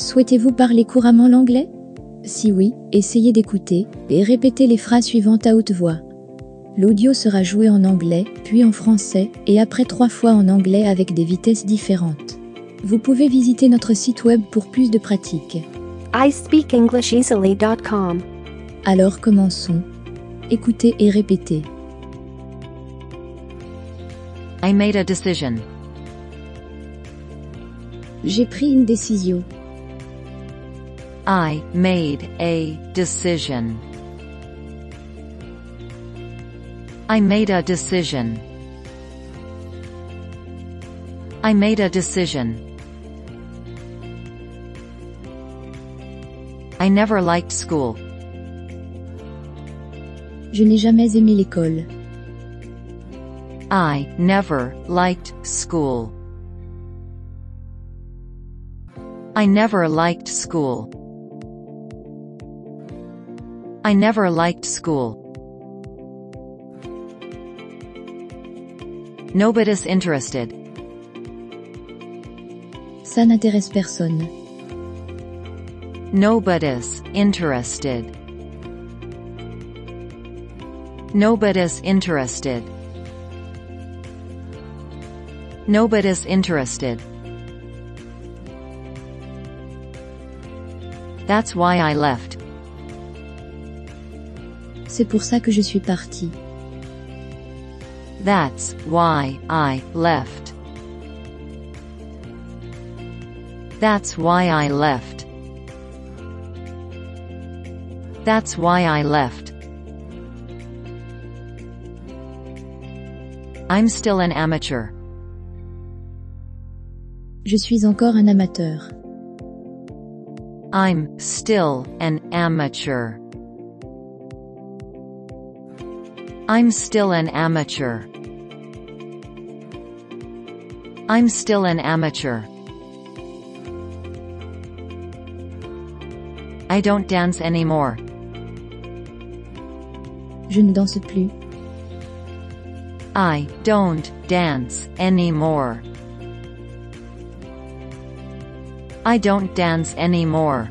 Souhaitez-vous parler couramment l'anglais? Si oui, essayez d'écouter et répétez les phrases suivantes à haute voix. L'audio sera joué en anglais, puis en français, et après trois fois en anglais avec des vitesses différentes. Vous pouvez visiter notre site web pour plus de pratiques. iSpeakEnglishEasily.com. Alors commençons. Écoutez et répétez. I made a decision. J'ai pris une décision. I made a decision. I made a decision. I made a decision. I never liked school. Je n'ai jamais aimé l'école. I never liked school. I never liked school. I never liked school. Nobody's interested. Ça n'intéresse personne. Nobody's interested. Nobody's interested. Nobody's interested. That's why I left. C'est pour ça que je suis parti. That's why I left. That's why I left. That's why I left. I'm still an amateur. Je suis encore un amateur. I'm still an amateur. I'm still an amateur. I'm still an amateur. I don't dance anymore. Je ne danse plus. I don't dance anymore. I don't dance anymore.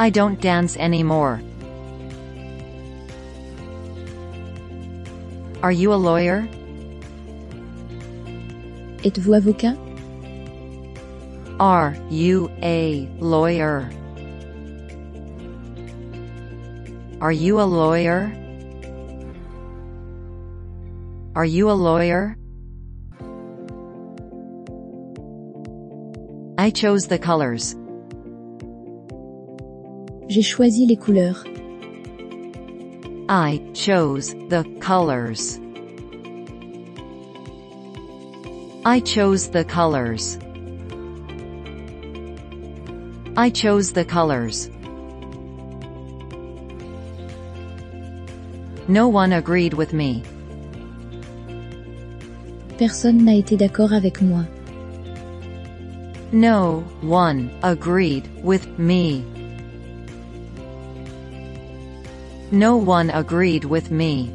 I don't dance anymore. Are you a lawyer? Êtes-vous avocat Are you a lawyer? Are you a lawyer? Are you a lawyer? I chose the colors. J'ai choisi les couleurs. I chose the colors. I chose the colors. I chose the colors. No one agreed with me. Personne n'a été d'accord avec moi. No one agreed with me. No one agreed with me.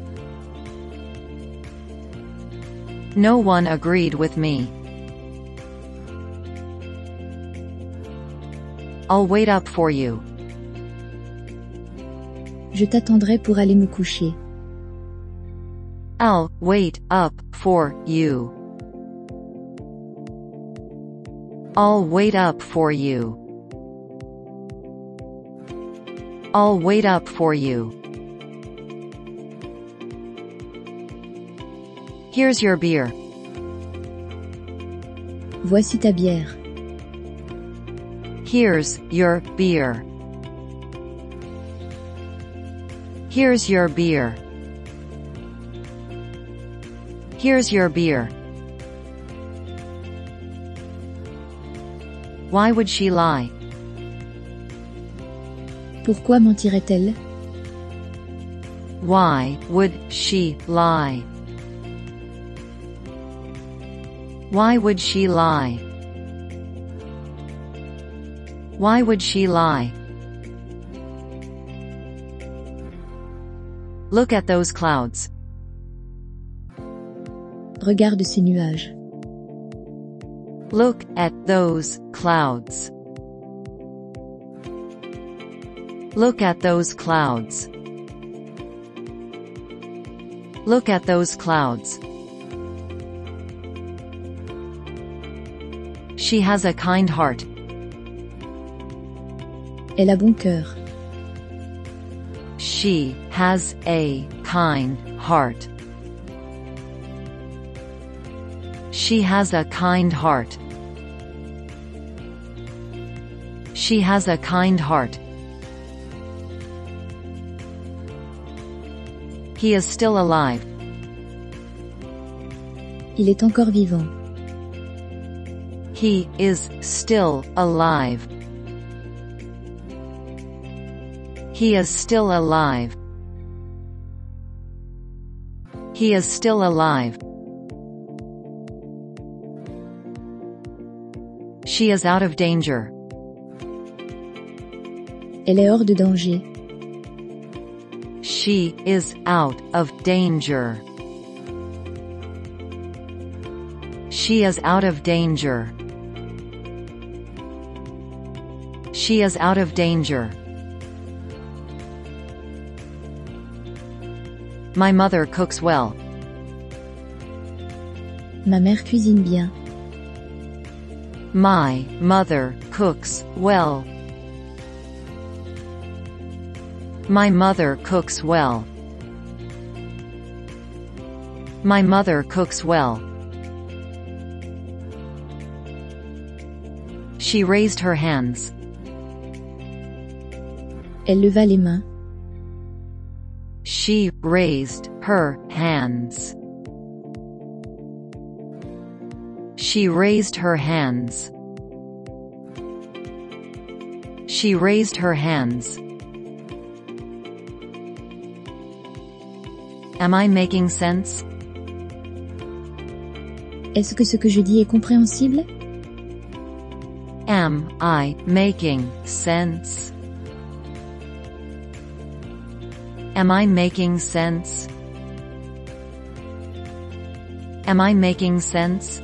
No one agreed with me. I'll wait up for you. Je t'attendrai pour aller me coucher. I'll wait up for you. I'll wait up for you. I'll wait up for you. Here's your beer. Voici ta bière. Here's your beer. Here's your beer. Here's your beer. Why would she lie? Pourquoi mentirait-elle Why would she lie? Why would she lie? Why would she lie? Look at those clouds. Regarde ces nuages. Look at those clouds. Look at those clouds. Look at those clouds. She has a kind heart. Elle a bon cœur. She has a kind heart. She has a kind heart. She has a kind heart. He is still alive. Il est encore vivant. He is still alive. He is still alive. He is still alive. She is out of danger. Elle est hors de danger. She is out of danger. She is out of danger. She is out of danger. My mother cooks well. Ma mère cuisine bien. My mother cooks well. My mother cooks well. My mother cooks well. She raised her hands. Elle leva les mains. She raised her hands. She raised her hands. She raised her hands. Am I making sense? Est-ce que ce que je dis est compréhensible? Am I making sense? Am I making sense? Am I making sense?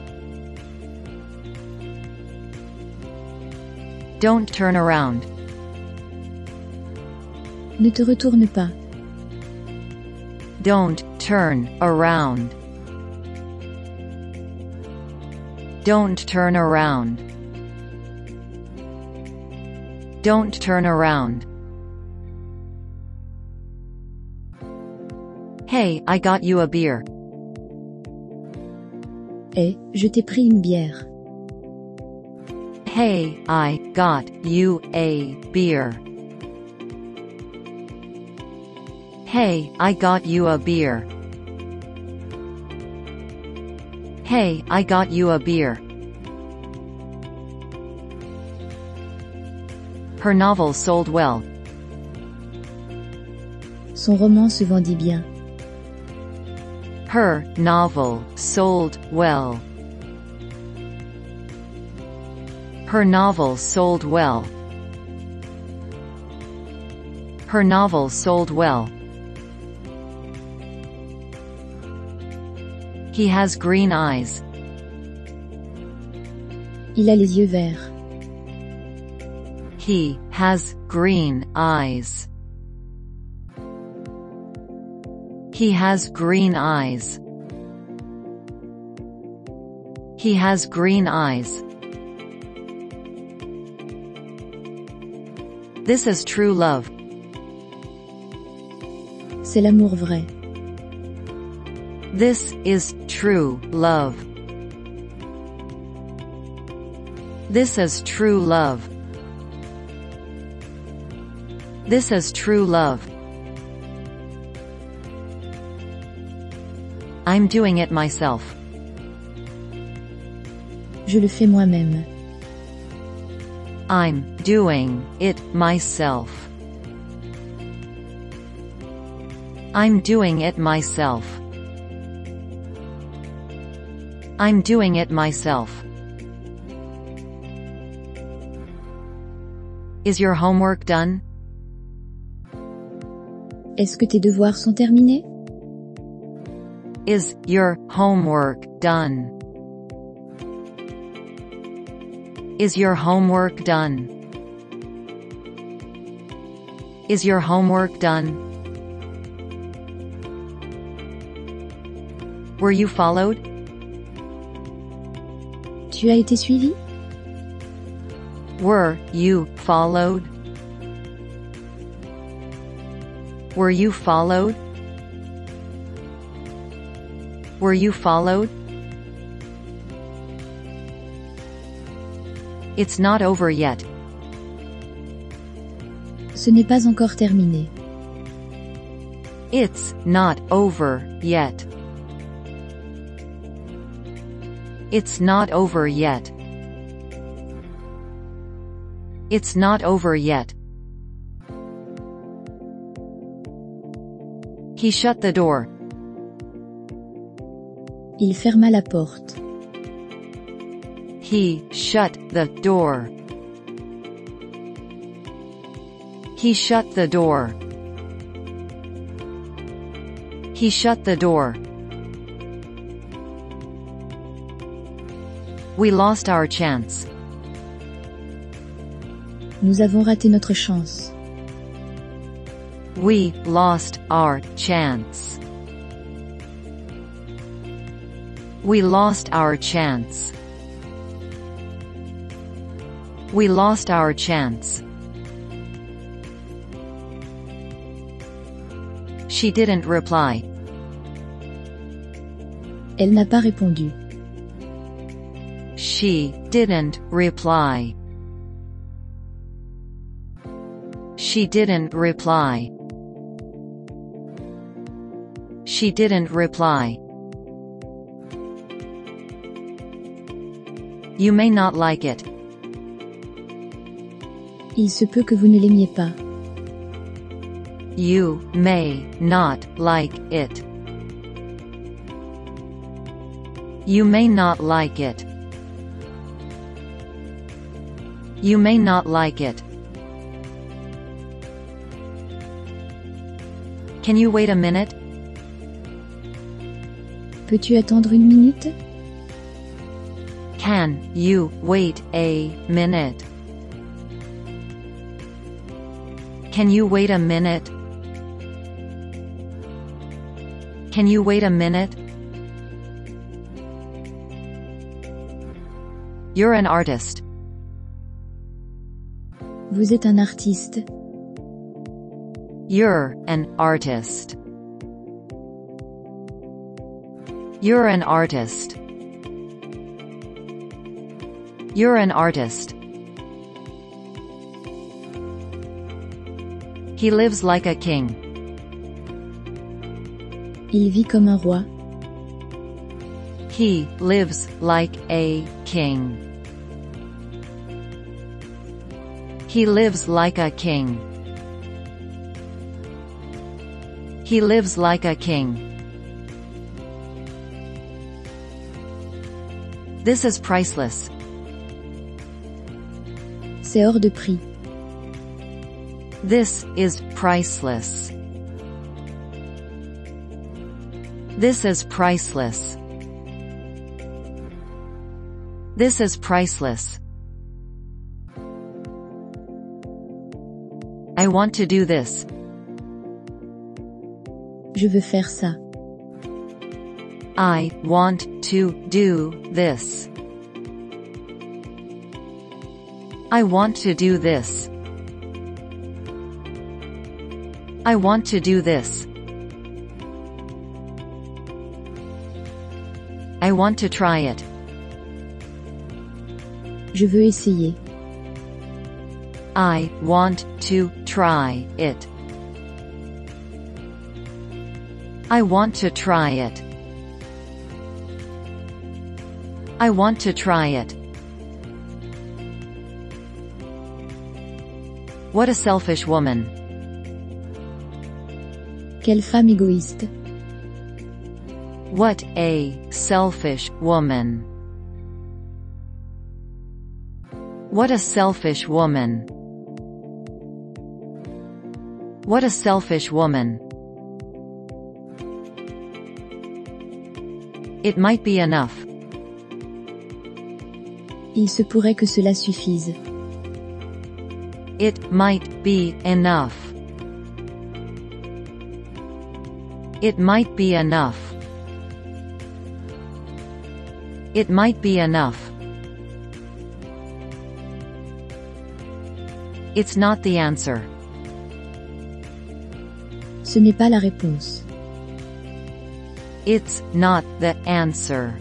Don't turn around. Ne te retourne pas. Don't turn around. Don't turn around. Don't turn around. Hey, I got you a beer. Eh, je t'ai pris une bière. Hey, I got you a beer. Hey, I got you a beer. Hey, I got you a beer. Her novel sold well. Son roman se vendit bien. Her novel sold well. Her novel sold well. Her novel sold well. He has green eyes. Il a les yeux verts. He has green eyes. He has green eyes. He has green eyes. This is true love. C'est l'amour vrai. This is true love. This is true love. This is true love. I'm doing it myself. Je le fais moi-même. I'm doing it myself. I'm doing it myself. I'm doing it myself. Is your homework done? Est-ce que tes devoirs sont terminés Is your homework done? Is your homework done? Is your homework done? Were you followed? Tu as été suivi Were you followed? Were you followed? Were you followed? It's not over yet. Ce n'est pas encore terminé. It's not over yet. It's not over yet. It's not over yet. He shut the door. Il ferma la porte. He shut the door. He shut the door. He shut the door. We lost our chance. Nous avons raté notre chance. We lost our chance. We lost our chance. We lost our chance. She didn't reply. Elle n'a pas répondu. She didn't reply. She didn't reply. She didn't reply. You may not like it. Il se peut que vous ne l'aimiez pas. You may not like it. You may not like it. You may not like it. Can you wait a minute? Peux-tu attendre une minute Can you wait a minute? Can you wait a minute? Can you wait a minute? You're an artist. Vous êtes un artiste. You're an artist. You're an artist. You're an artist. He lives like a king. Il vit comme un roi. He lives like a king. He lives like a king. He lives like a king. This is priceless. C'est hors de prix. This is priceless. This is priceless. This is priceless. I want to do this. Je veux faire ça. I want to do this. I want to do this. I want to do this. I want to try it. Je veux essayer. I want to try it. I want to try it. I want to try it. What a selfish woman. Quelle femme égoïste. What a selfish woman. What a selfish woman. What a selfish woman. It might be enough. Il se pourrait que cela suffise. It might be enough. It might be enough. It might be enough. It's not the answer. Ce n'est pas la réponse. It's not the answer.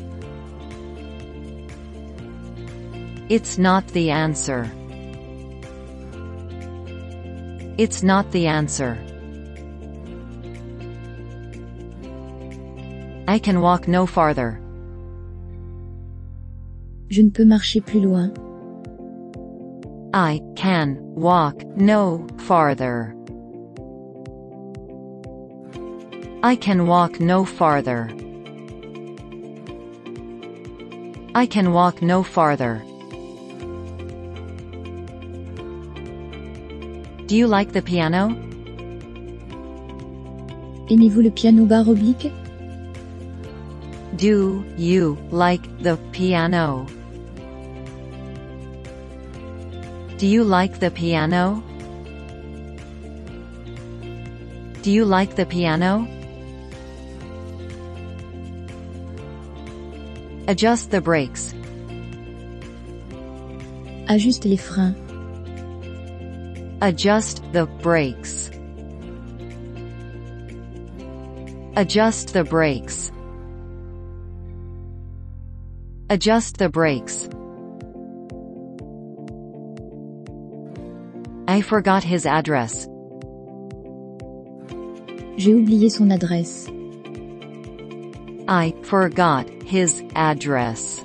It's not the answer. It's not the answer. I can walk no farther. Je ne peux marcher plus loin. I can walk no farther. I can walk no farther. I can walk no farther. Do you like the piano? Aimez-vous le piano barre oblique Do you like the piano? Do you like the piano? Do you like the piano? Adjust the brakes. Ajuste les freins. Adjust the brakes. Adjust the brakes. Adjust the brakes. I forgot his address. J'ai oublié son adresse. I forgot his address.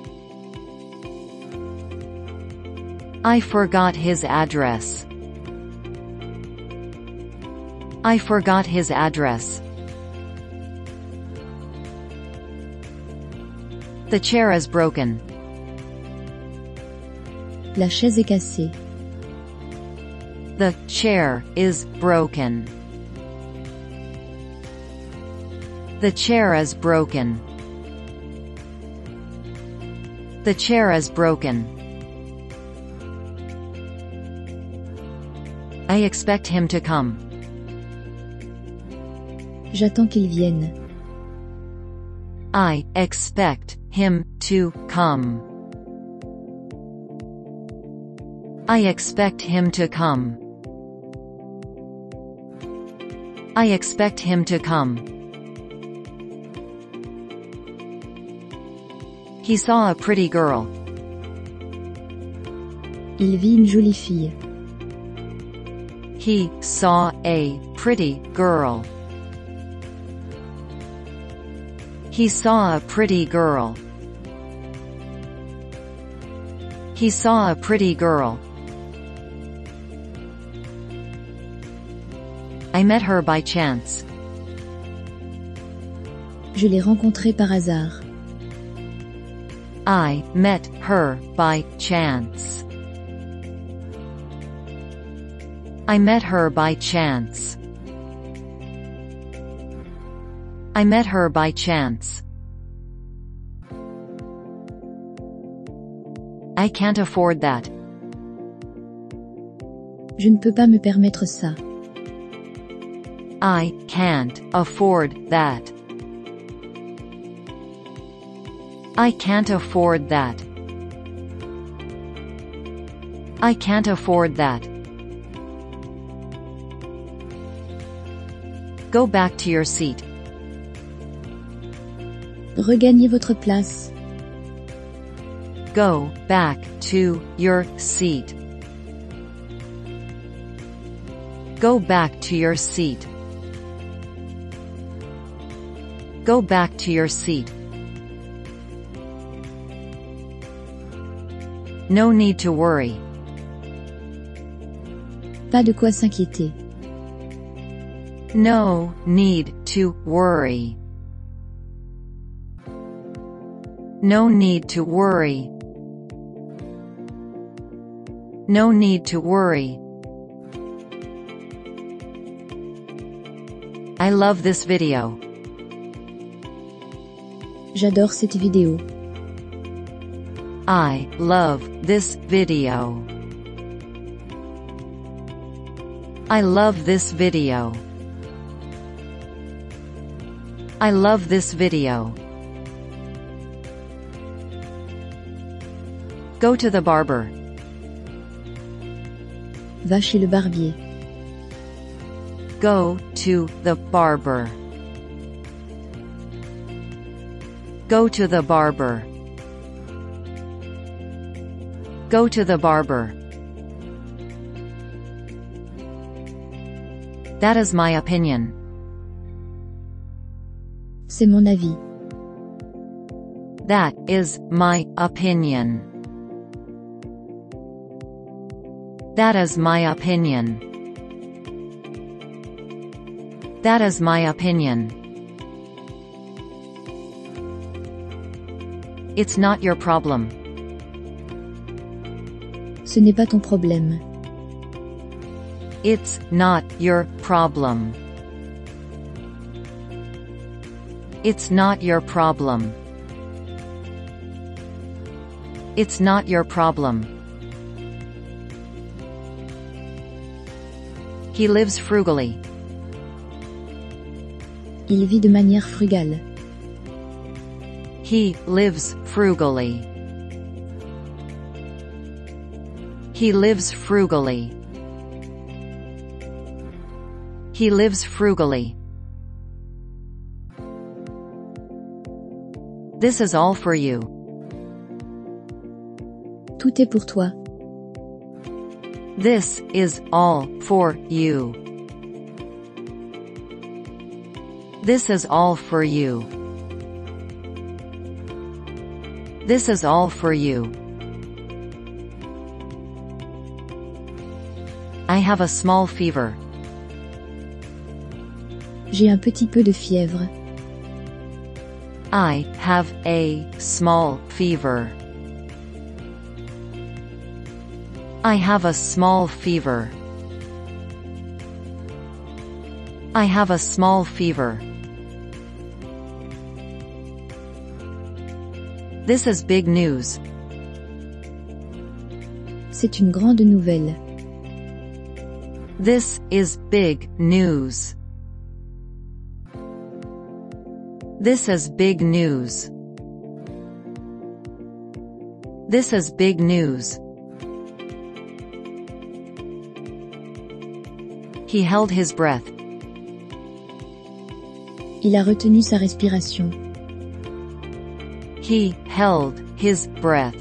I forgot his address. I forgot his address. The chair is broken. La chaise est cassée. The chair is broken. The chair is broken. The chair is broken. I expect him to come. J'attends qu'il vienne. I expect him to come. I expect him to come. I expect him to come. He saw a pretty girl. Il vit une jolie fille. He saw a pretty girl. He saw a pretty girl. He saw a pretty girl. I met her by chance. Je l'ai rencontrée par hasard. I met her by chance. I met her by chance. I met her by chance. I can't afford that. Je ne peux pas me permettre ça. I can't afford that. I can't afford that. I can't afford that. Go back to your seat. Regagnez votre place. Go back to your seat. Go back to your seat. Go back to your seat. No need to worry. Pas de quoi s'inquiéter. No need to worry. No need to worry. No need to worry. I love this video. J'adore cette vidéo. I love this video. I love this video. I love this video. Go to the barber. Va chez le barbier. Go to the barber. Go to the barber. Go to the barber. That is my opinion. C'est mon avis. That is my opinion. That is my opinion. That is my opinion. It's not your problem. Ce n'est pas ton problème. It's not your problem. It's not your problem. It's not your problem. He lives frugally. Il vit de manière frugale. He lives frugally. He lives frugally. He lives frugally. This is all for you. Tout est pour toi. This is all for you. This is all for you. This is all for you. I have a small fever. J'ai un petit peu de fièvre. I have a small fever. I have a small fever. I have a small fever. This is big news. C'est une grande nouvelle. This is big news. This is big news. This is big news. He held his breath. Il a retenu sa respiration. He held his breath.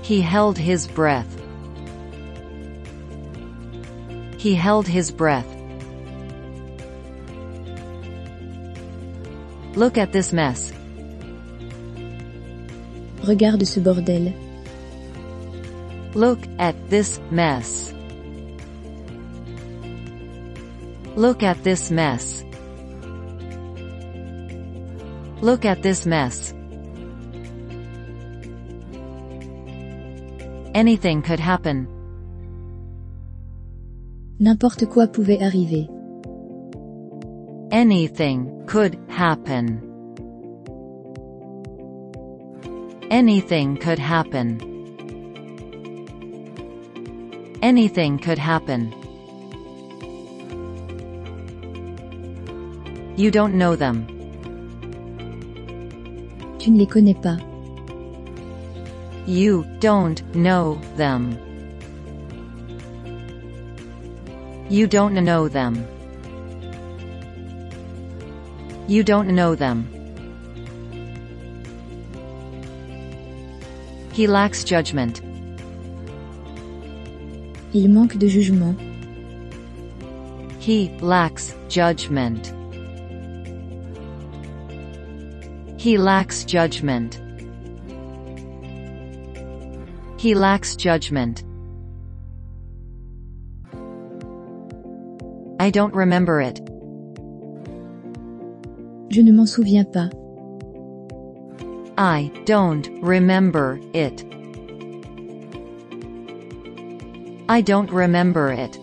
He held his breath. He held his breath. Look at this mess. Regarde ce bordel. Look at this mess. Look at this mess. Look at this mess. Anything could happen. N'importe quoi pouvait arriver. Anything could happen. Anything could happen. Anything could happen. You don't know them. Tu ne les connais pas. You don't know them. You don't know them. You don't know them. He lacks judgment. Il manque de jugement. He lacks judgment. He lacks judgment. He lacks judgment. I don't remember it. Je ne m'en souviens pas. I don't remember it. I don't remember it.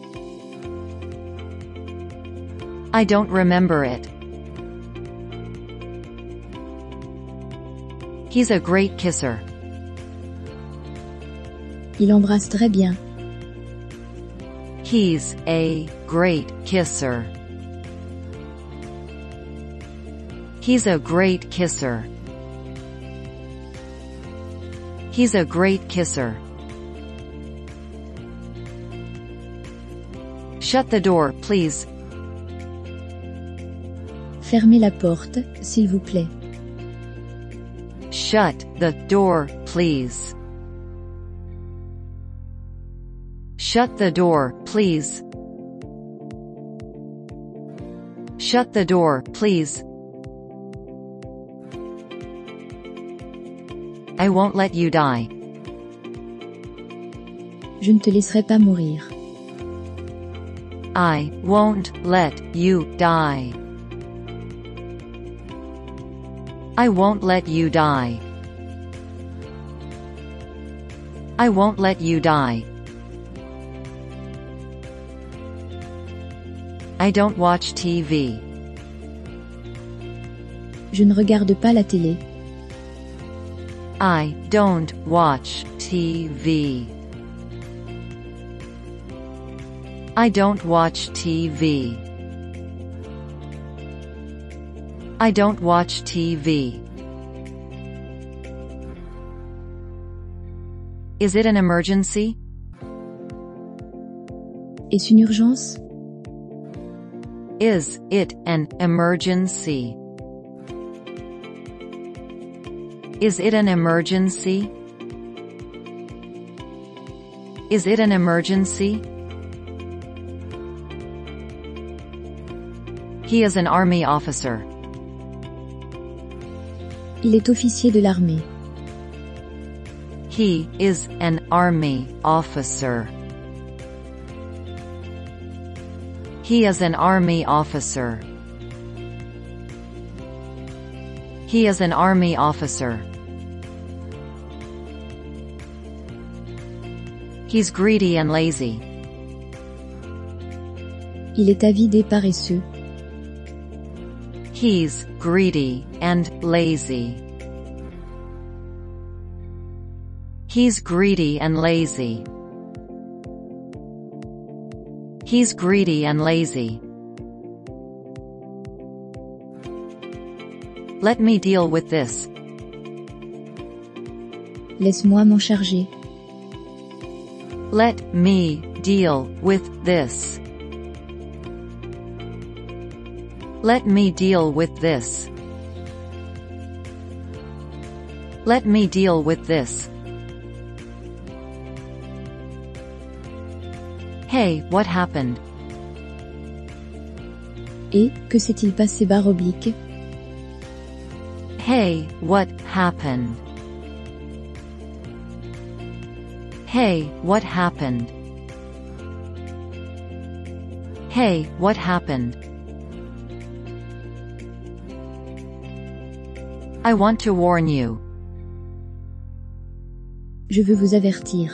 I don't remember it. He's a great kisser. Il embrasse très bien. He's a great kisser. He's a great kisser. He's a great kisser. Shut the door, please. Fermez la porte, s'il vous plaît. Shut the door, please. Shut the door, please. Shut the door, please. I won't let you die. Je ne te laisserai pas mourir. I won't let you die. I won't let you die. I won't let you die. I don't watch TV. Je ne regarde pas la télé. I don't watch TV. I don't watch TV. I don't watch TV. Is it an emergency? Est-ce une urgence Is it an emergency? Is it an emergency? Is it an emergency? He is an army officer. Il est officier de l'armée. He is an army officer. He is an army officer. He is an army officer. He's greedy and lazy. Il est avide et paresseux. He's greedy and lazy. He's greedy and lazy. He's greedy and lazy. Let me deal with this. Laisse-moi m'en charger. Let me deal with this. Let me deal with this. Let me deal with this. Hey, what happened? Et, que s'est-il passé barre oblique Hey, what happened? Hey, what happened? Hey, what happened? I want to warn you. Je veux vous avertir.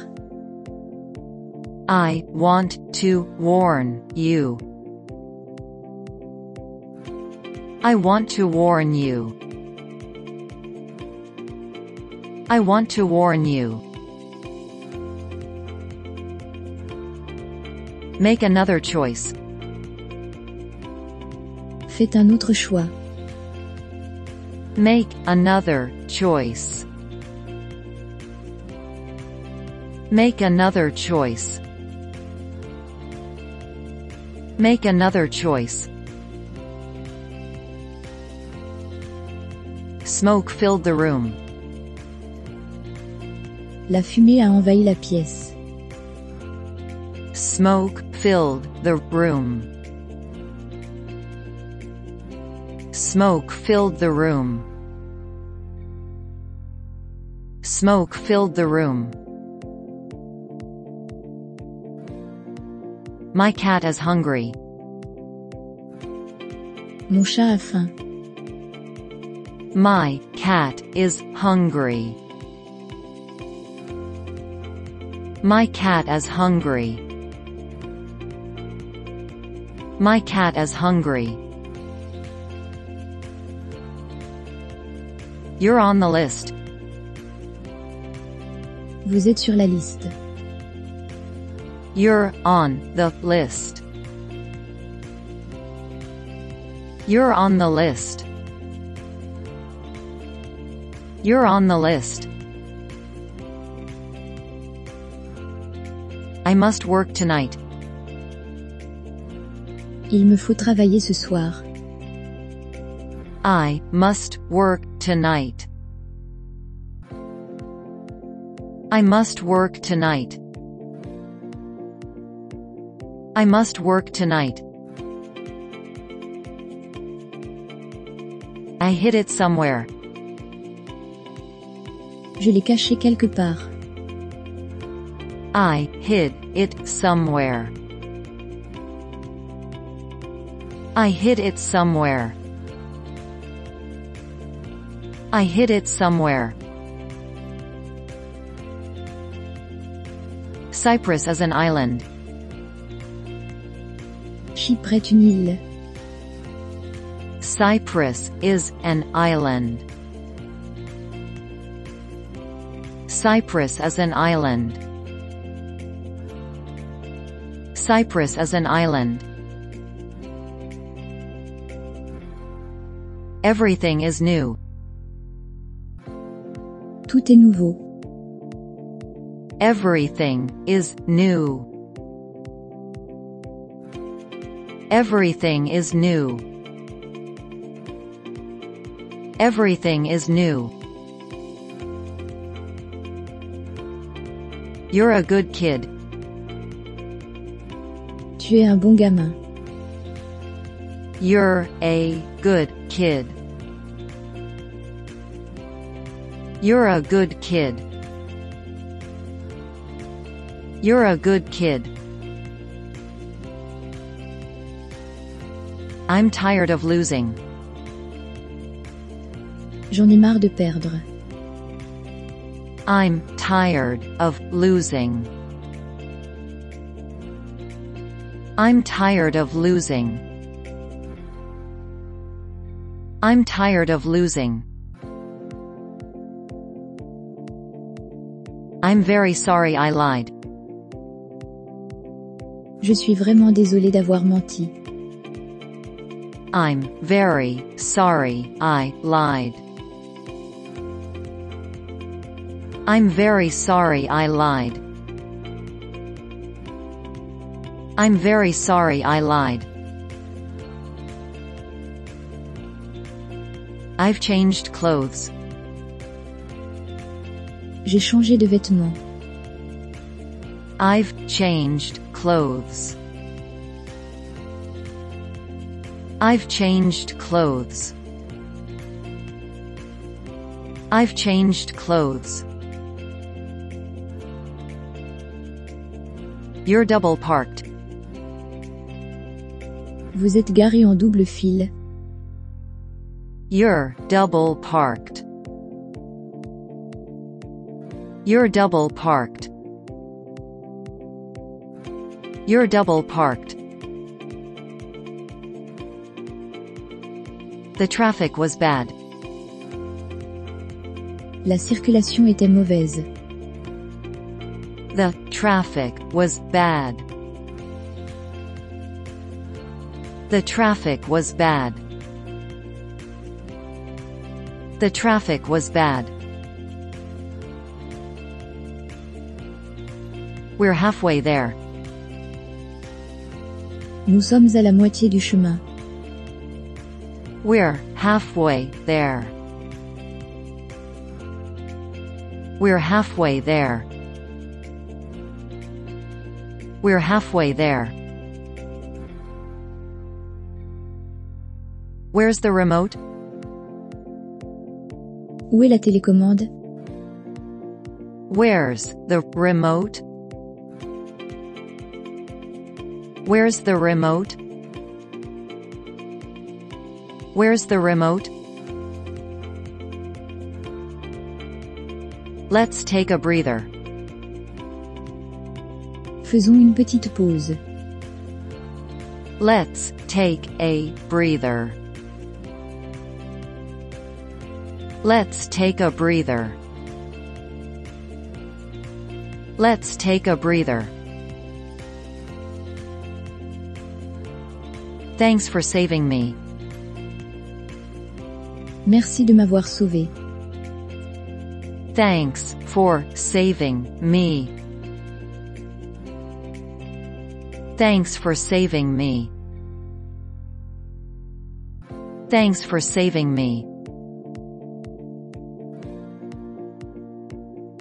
I want to warn you. I want to warn you. I want to warn you. Make another choice. Faites un autre choix. Make another choice. Make another choice. Make another choice. Smoke filled the room. La fumée a envahi la pièce. Smoke filled the room. Smoke filled the room. Smoke filled the room. My cat is hungry. Mon chat a faim. My cat is hungry. My cat is hungry. My cat is hungry. You're on the list. Vous êtes sur la liste. You're on the list. You're on the list. You're on the list. I must work tonight. Il me faut travailler ce soir. I must work tonight. I must work tonight. I must work tonight. I hid it somewhere. Je l'ai caché quelque part. I hid it somewhere. I hid it somewhere. I hid it somewhere. Cyprus is an island. Chypre est une île. Cyprus is an island. Cyprus is an island. Cyprus is an island. Everything is new. Tout est nouveau. Everything is new. Everything is new. Everything is new. You're a good kid. Tu es un bon gamin. You're a good kid. You're a good kid. You're a good kid. I'm tired of losing. J'en ai marre de perdre. I'm tired of losing. I'm tired of losing. I'm tired of losing. I'm very sorry I lied. Je suis vraiment désolé d'avoir menti. I'm very sorry I lied. I'm very sorry I lied. I'm very sorry I lied. I've changed clothes. J'ai changé de vêtements. I've changed clothes. I've changed clothes. I've changed clothes. You're double parked. Vous êtes garé en double file. You're double parked. You're double parked. You're double parked. The traffic was bad. La circulation était mauvaise. The traffic was bad. The traffic was bad. The traffic was bad. We're halfway there. Nous sommes à la moitié du chemin. We're halfway there. We're halfway there. We're halfway there. Where's the remote? Où est la télécommande? Where's the remote? Where's the remote? Where's the remote? Let's take a breather. Faisons une petite pause. Let's take a breather. Let's take a breather. Let's take a breather. Thanks for saving me. Merci de m'avoir sauvé. Thanks for saving me. Thanks for saving me. Thanks for saving me.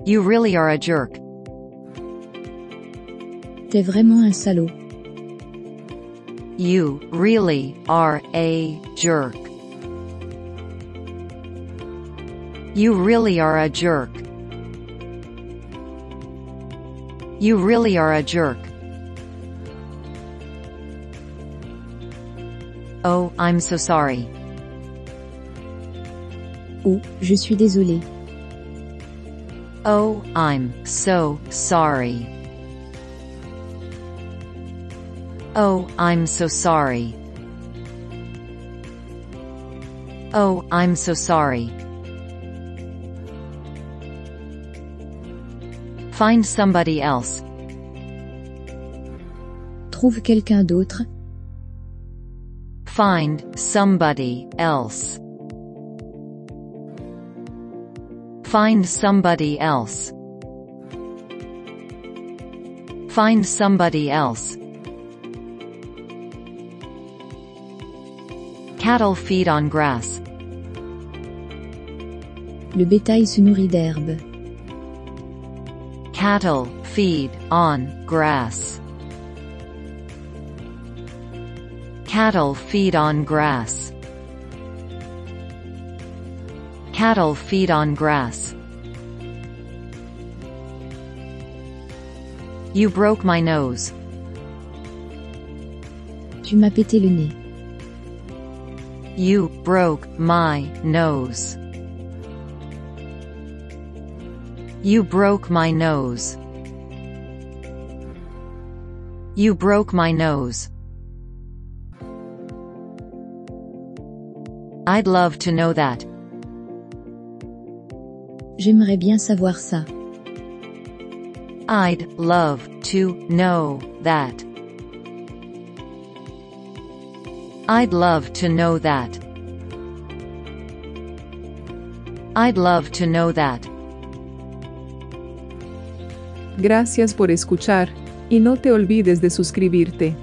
You really are a jerk. T'es vraiment un salaud. You really are a jerk. You really are a jerk. You really are a jerk. Oh, I'm so sorry. Oh, je suis désolé. Oh, I'm so sorry. Oh, I'm so sorry. Oh, I'm so sorry. Find somebody else. Trouve quelqu'un d'autre. Find somebody else. Find somebody else. Find somebody else. Cattle feed on grass. Le bétail se nourrit d'herbe. Cattle feed on grass. Cattle feed on grass. Cattle feed on grass. You broke my nose. Tu m'as pété le nez. You broke my nose. You broke my nose. You broke my nose. I'd love to know that. J'aimerais bien savoir ça. I'd love to know that. I'd love to know that. I'd love to know that. Gracias por escuchar, y no te olvides de suscribirte.